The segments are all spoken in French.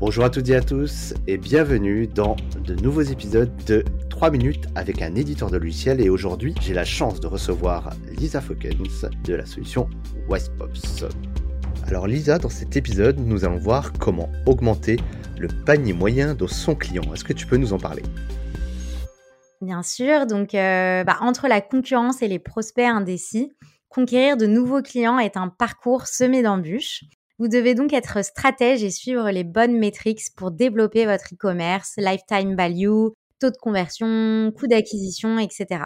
Bonjour à toutes et à tous et bienvenue dans de nouveaux épisodes de 3 minutes avec un éditeur de logiciel et aujourd'hui j'ai la chance de recevoir Lisa Fokens de la solution Wisepops. Alors Lisa, dans cet épisode, nous allons voir comment augmenter le panier moyen de son client. Est-ce que tu peux nous en parler? Bien sûr, donc euh, bah, entre la concurrence et les prospects indécis, conquérir de nouveaux clients est un parcours semé d'embûches. Vous devez donc être stratège et suivre les bonnes métriques pour développer votre e-commerce, lifetime value, taux de conversion, coût d'acquisition, etc.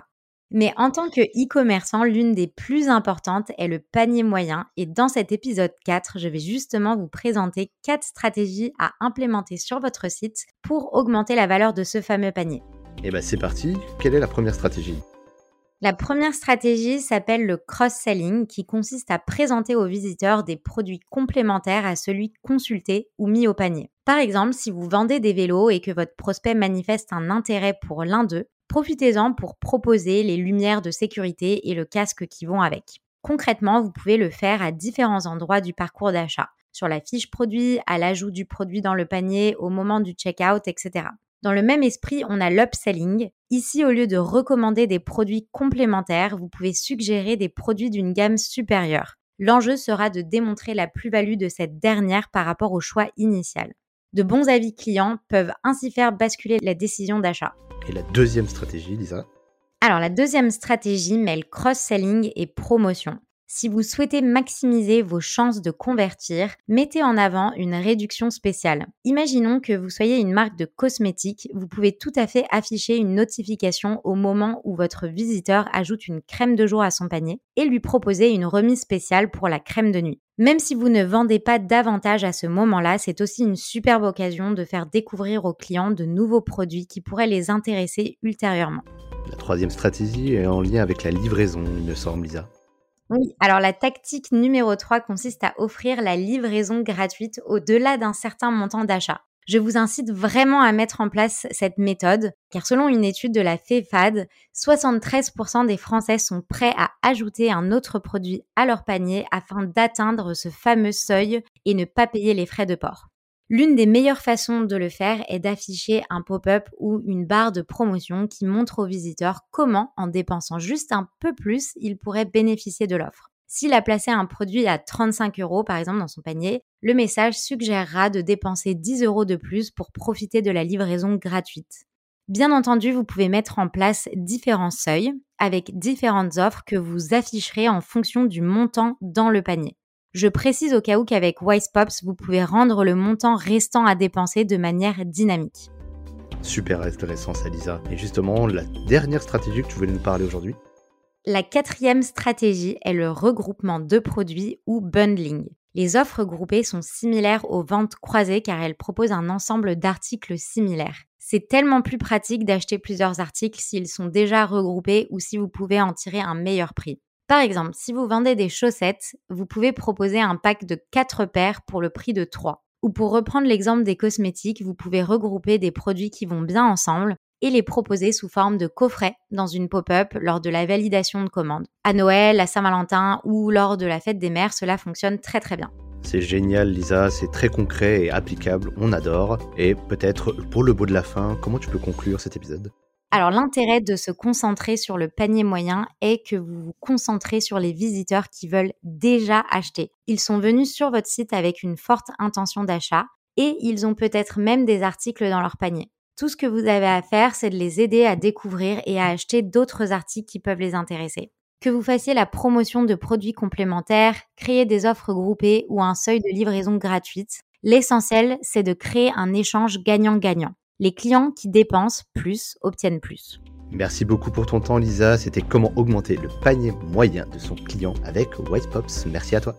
Mais en tant que e-commerçant, l'une des plus importantes est le panier moyen. Et dans cet épisode 4, je vais justement vous présenter quatre stratégies à implémenter sur votre site pour augmenter la valeur de ce fameux panier. Et eh bien c'est parti, quelle est la première stratégie? La première stratégie s'appelle le cross-selling qui consiste à présenter aux visiteurs des produits complémentaires à celui consulté ou mis au panier. Par exemple, si vous vendez des vélos et que votre prospect manifeste un intérêt pour l'un d'eux, profitez-en pour proposer les lumières de sécurité et le casque qui vont avec. Concrètement, vous pouvez le faire à différents endroits du parcours d'achat, sur la fiche produit, à l'ajout du produit dans le panier, au moment du checkout, etc. Dans le même esprit, on a l'upselling. Ici, au lieu de recommander des produits complémentaires, vous pouvez suggérer des produits d'une gamme supérieure. L'enjeu sera de démontrer la plus-value de cette dernière par rapport au choix initial. De bons avis clients peuvent ainsi faire basculer la décision d'achat. Et la deuxième stratégie, Lisa? Alors la deuxième stratégie mêle cross-selling et promotion. Si vous souhaitez maximiser vos chances de convertir, mettez en avant une réduction spéciale. Imaginons que vous soyez une marque de cosmétiques, vous pouvez tout à fait afficher une notification au moment où votre visiteur ajoute une crème de jour à son panier et lui proposer une remise spéciale pour la crème de nuit. Même si vous ne vendez pas davantage à ce moment-là, c'est aussi une superbe occasion de faire découvrir aux clients de nouveaux produits qui pourraient les intéresser ultérieurement. La troisième stratégie est en lien avec la livraison, il me semble, Lisa. Oui, alors la tactique numéro 3 consiste à offrir la livraison gratuite au-delà d'un certain montant d'achat. Je vous incite vraiment à mettre en place cette méthode, car selon une étude de la FEFAD, 73% des Français sont prêts à ajouter un autre produit à leur panier afin d'atteindre ce fameux seuil et ne pas payer les frais de port. L'une des meilleures façons de le faire est d'afficher un pop-up ou une barre de promotion qui montre aux visiteurs comment, en dépensant juste un peu plus, ils pourraient bénéficier de l'offre. S'il a placé un produit à 35 euros par exemple dans son panier, le message suggérera de dépenser 10 euros de plus pour profiter de la livraison gratuite. Bien entendu, vous pouvez mettre en place différents seuils avec différentes offres que vous afficherez en fonction du montant dans le panier. Je précise au cas où qu'avec Wisepops, vous pouvez rendre le montant restant à dépenser de manière dynamique. Super intéressant ça Lisa. Et justement, la dernière stratégie que tu voulais nous parler aujourd'hui La quatrième stratégie est le regroupement de produits ou bundling. Les offres groupées sont similaires aux ventes croisées car elles proposent un ensemble d'articles similaires. C'est tellement plus pratique d'acheter plusieurs articles s'ils sont déjà regroupés ou si vous pouvez en tirer un meilleur prix. Par exemple, si vous vendez des chaussettes, vous pouvez proposer un pack de 4 paires pour le prix de 3. Ou pour reprendre l'exemple des cosmétiques, vous pouvez regrouper des produits qui vont bien ensemble et les proposer sous forme de coffret dans une pop-up lors de la validation de commande. À Noël, à Saint-Valentin ou lors de la fête des mères, cela fonctionne très très bien. C'est génial Lisa, c'est très concret et applicable, on adore. Et peut-être pour le beau de la fin, comment tu peux conclure cet épisode? Alors l'intérêt de se concentrer sur le panier moyen est que vous vous concentrez sur les visiteurs qui veulent déjà acheter. Ils sont venus sur votre site avec une forte intention d'achat et ils ont peut-être même des articles dans leur panier. Tout ce que vous avez à faire, c'est de les aider à découvrir et à acheter d'autres articles qui peuvent les intéresser. Que vous fassiez la promotion de produits complémentaires, créer des offres groupées ou un seuil de livraison gratuite, l'essentiel, c'est de créer un échange gagnant-gagnant. Les clients qui dépensent plus obtiennent plus. Merci beaucoup pour ton temps Lisa, c'était comment augmenter le panier moyen de son client avec White Pops. Merci à toi.